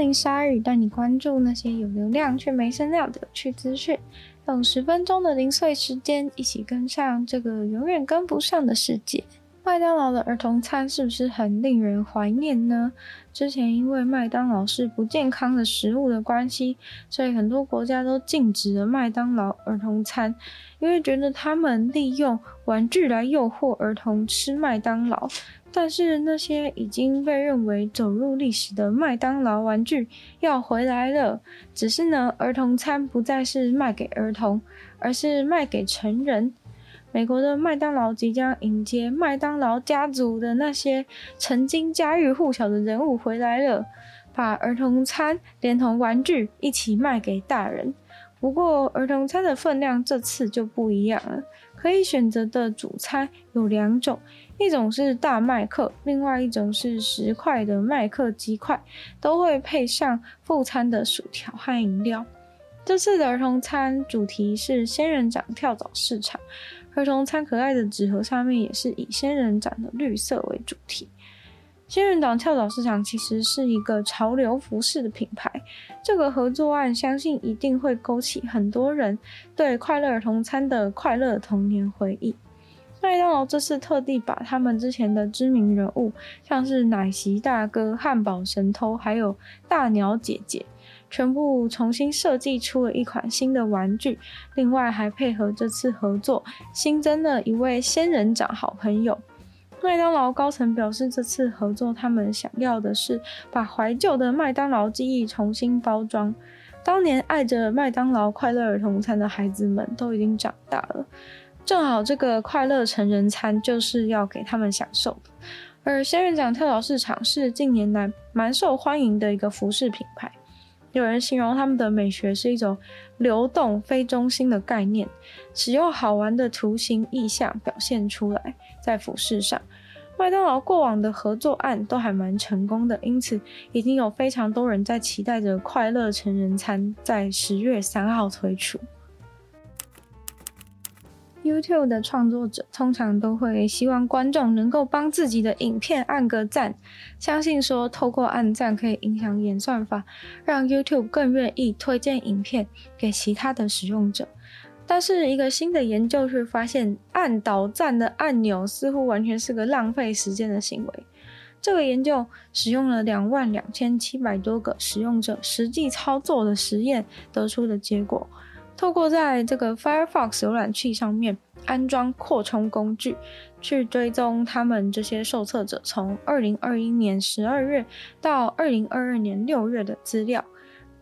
欢迎光临鲨语，带你关注那些有流量却没声量的有趣资讯。用十分钟的零碎时间，一起跟上这个永远跟不上的世界。麦当劳的儿童餐是不是很令人怀念呢？之前因为麦当劳是不健康的食物的关系，所以很多国家都禁止了麦当劳儿童餐，因为觉得他们利用玩具来诱惑儿童吃麦当劳。但是那些已经被认为走入历史的麦当劳玩具要回来了，只是呢，儿童餐不再是卖给儿童，而是卖给成人。美国的麦当劳即将迎接麦当劳家族的那些曾经家喻户晓的人物回来了，把儿童餐连同玩具一起卖给大人。不过，儿童餐的分量这次就不一样了，可以选择的主餐有两种，一种是大麦克，另外一种是十块的麦克鸡块，都会配上副餐的薯条和饮料。这次的儿童餐主题是仙人掌跳蚤市场。儿童餐可爱的纸盒上面也是以仙人掌的绿色为主题。仙人掌跳蚤市场其实是一个潮流服饰的品牌，这个合作案相信一定会勾起很多人对快乐儿童餐的快乐童年回忆。麦当劳这次特地把他们之前的知名人物，像是奶昔大哥、汉堡神偷，还有大鸟姐姐。全部重新设计出了一款新的玩具，另外还配合这次合作，新增了一位仙人掌好朋友。麦当劳高层表示，这次合作他们想要的是把怀旧的麦当劳记忆重新包装。当年爱着麦当劳快乐儿童餐的孩子们都已经长大了，正好这个快乐成人餐就是要给他们享受的。而仙人掌跳蚤市场是近年来蛮受欢迎的一个服饰品牌。有人形容他们的美学是一种流动、非中心的概念，使用好玩的图形意象表现出来，在服饰上。麦当劳过往的合作案都还蛮成功的，因此已经有非常多人在期待着快乐成人餐在十月三号推出。YouTube 的创作者通常都会希望观众能够帮自己的影片按个赞，相信说透过按赞可以影响演算法，让 YouTube 更愿意推荐影片给其他的使用者。但是一个新的研究却发现，按倒赞的按钮似乎完全是个浪费时间的行为。这个研究使用了两万两千七百多个使用者实际操作的实验得出的结果。透过在这个 Firefox 浏览器上面安装扩充工具，去追踪他们这些受测者从二零二一年十二月到二零二二年六月的资料。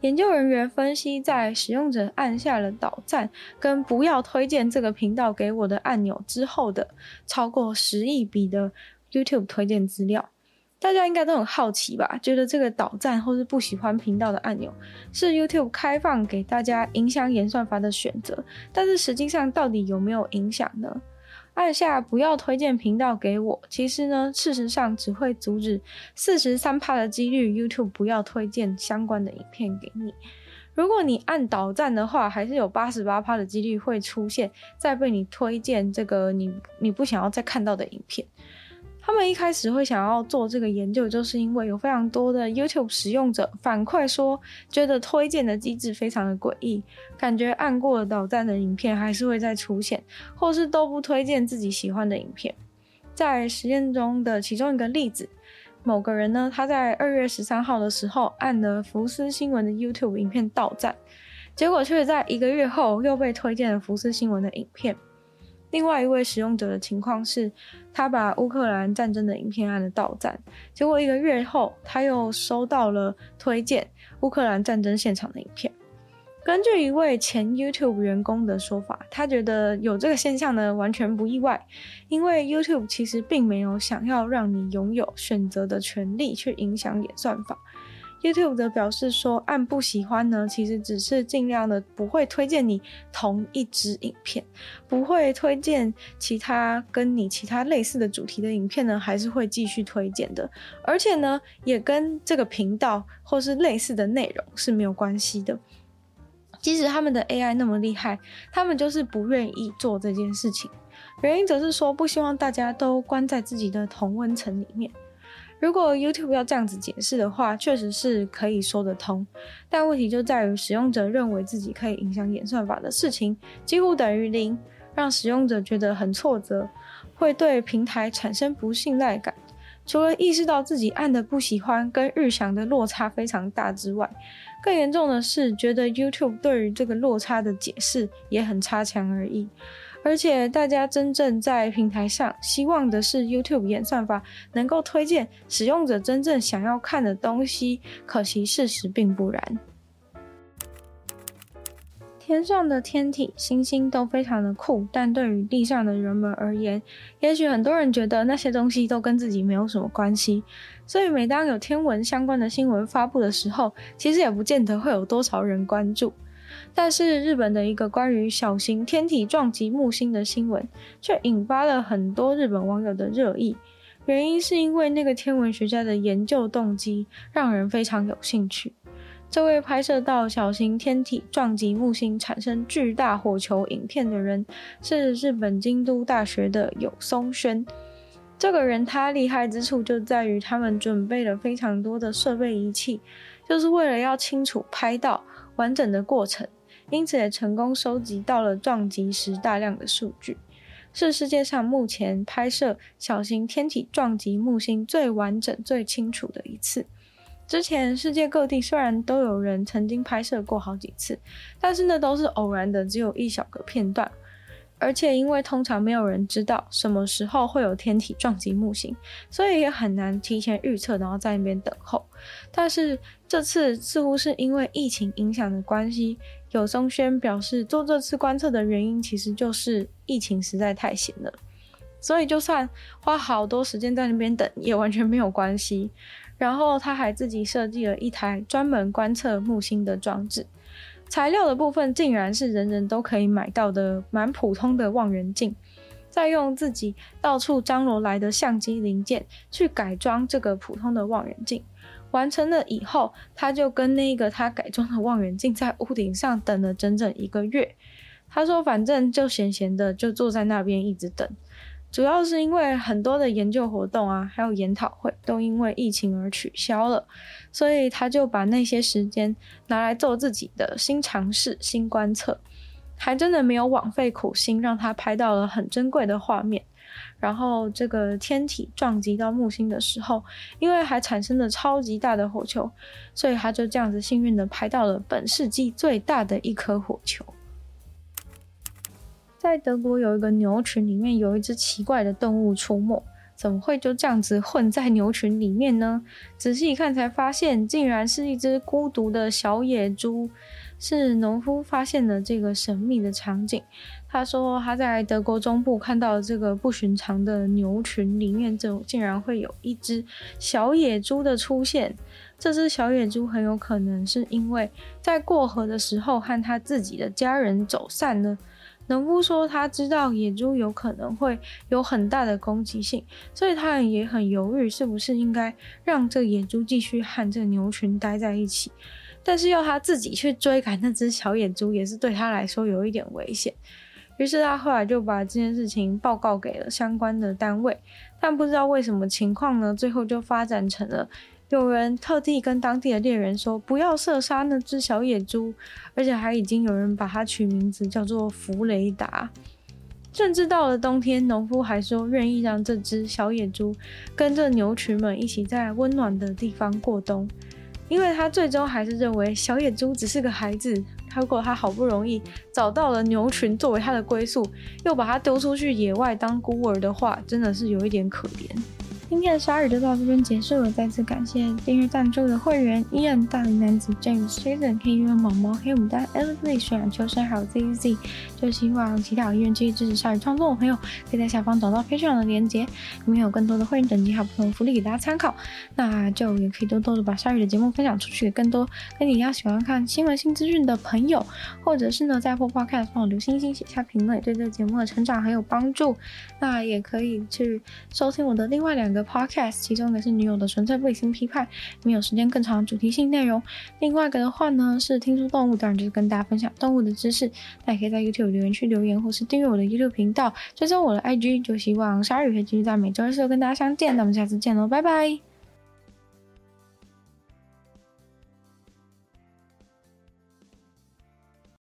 研究人员分析，在使用者按下了导赞跟不要推荐这个频道给我的按钮之后的超过十亿笔的 YouTube 推荐资料。大家应该都很好奇吧？觉得这个导赞或是不喜欢频道的按钮是 YouTube 开放给大家影响演算法的选择，但是实际上到底有没有影响呢？按下不要推荐频道给我，其实呢，事实上只会阻止四十三趴的几率 YouTube 不要推荐相关的影片给你。如果你按导赞的话，还是有八十八趴的几率会出现再被你推荐这个你你不想要再看到的影片。他们一开始会想要做这个研究，就是因为有非常多的 YouTube 使用者反馈说，觉得推荐的机制非常的诡异，感觉按过了倒赞的影片还是会再出现，或是都不推荐自己喜欢的影片。在实验中的其中一个例子，某个人呢，他在二月十三号的时候按了福斯新闻的 YouTube 影片倒赞，结果却在一个月后又被推荐了福斯新闻的影片。另外一位使用者的情况是，他把乌克兰战争的影片按了倒赞，结果一个月后他又收到了推荐乌克兰战争现场的影片。根据一位前 YouTube 员工的说法，他觉得有这个现象呢，完全不意外，因为 YouTube 其实并没有想要让你拥有选择的权利去影响演算法。YouTube 的表示说，按不喜欢呢，其实只是尽量的不会推荐你同一支影片，不会推荐其他跟你其他类似的主题的影片呢，还是会继续推荐的，而且呢，也跟这个频道或是类似的内容是没有关系的。即使他们的 AI 那么厉害，他们就是不愿意做这件事情，原因则是说不希望大家都关在自己的同温层里面。如果 YouTube 要这样子解释的话，确实是可以说得通。但问题就在于，使用者认为自己可以影响演算法的事情，几乎等于零，让使用者觉得很挫折，会对平台产生不信赖感。除了意识到自己按的不喜欢跟预想的落差非常大之外，更严重的是，觉得 YouTube 对于这个落差的解释也很差强而已。而且，大家真正在平台上希望的是 YouTube 演算法能够推荐使用者真正想要看的东西，可惜事实并不然。天上的天体、星星都非常的酷，但对于地上的人们而言，也许很多人觉得那些东西都跟自己没有什么关系。所以，每当有天文相关的新闻发布的时候，其实也不见得会有多少人关注。但是日本的一个关于小型天体撞击木星的新闻，却引发了很多日本网友的热议。原因是因为那个天文学家的研究动机让人非常有兴趣。这位拍摄到小型天体撞击木星产生巨大火球影片的人，是日本京都大学的有松轩。这个人他厉害之处就在于他们准备了非常多的设备仪器，就是为了要清楚拍到完整的过程，因此也成功收集到了撞击时大量的数据，是世界上目前拍摄小型天体撞击木星最完整、最清楚的一次。之前世界各地虽然都有人曾经拍摄过好几次，但是那都是偶然的，只有一小个片段。而且，因为通常没有人知道什么时候会有天体撞击木星，所以也很难提前预测，然后在那边等候。但是这次似乎是因为疫情影响的关系，有松轩表示做这次观测的原因其实就是疫情实在太闲了，所以就算花好多时间在那边等，也完全没有关系。然后他还自己设计了一台专门观测木星的装置。材料的部分竟然是人人都可以买到的蛮普通的望远镜，再用自己到处张罗来的相机零件去改装这个普通的望远镜，完成了以后，他就跟那个他改装的望远镜在屋顶上等了整整一个月。他说：“反正就闲闲的，就坐在那边一直等。”主要是因为很多的研究活动啊，还有研讨会都因为疫情而取消了，所以他就把那些时间拿来做自己的新尝试、新观测，还真的没有枉费苦心，让他拍到了很珍贵的画面。然后这个天体撞击到木星的时候，因为还产生了超级大的火球，所以他就这样子幸运的拍到了本世纪最大的一颗火球。在德国有一个牛群，里面有一只奇怪的动物出没，怎么会就这样子混在牛群里面呢？仔细一看才发现，竟然是一只孤独的小野猪。是农夫发现了这个神秘的场景。他说他在德国中部看到这个不寻常的牛群里面，竟然会有一只小野猪的出现。这只小野猪很有可能是因为在过河的时候和他自己的家人走散了。农夫说，他知道野猪有可能会有很大的攻击性，所以他也很犹豫，是不是应该让这野猪继续和这牛群待在一起。但是要他自己去追赶那只小野猪，也是对他来说有一点危险。于是他后来就把这件事情报告给了相关的单位，但不知道为什么情况呢，最后就发展成了。有人特地跟当地的猎人说，不要射杀那只小野猪，而且还已经有人把它取名字叫做弗雷达。甚至到了冬天，农夫还说愿意让这只小野猪跟着牛群们一起在温暖的地方过冬，因为他最终还是认为小野猪只是个孩子。如果他好不容易找到了牛群作为他的归宿，又把它丢出去野外当孤儿的话，真的是有一点可怜。今天的鲨鱼就到这边结束了，再次感谢订阅赞助的会员依然、大龄男子 James、Jason、K、U、毛毛、黑牡丹、Ellie、水染秋生，还有 ZZ。就希望其他有意愿继续支持鲨鱼创作的朋友，可以在下方找到非常好的链接，里面有更多的会员等级还有不同的福利给大家参考。那就也可以多多的把鲨鱼的节目分享出去，给更多跟你一样喜欢看新闻新资讯的朋友，或者是呢在 Apple Podcast 帮我留星星、写下评论，对这个节目的成长很有帮助。那也可以去收听我的另外两个 Podcast，其中一个是女友的纯粹不理性批判，没有时间更长主题性内容；另外一个的话呢是听说动物，当然就是跟大家分享动物的知识。那也可以在 YouTube 留言区留言，或是订阅我的 YouTube 频道，追踪我的 IG。就希望鲨鱼可以继续在每周二四跟大家相见。那我们下次见喽，拜拜。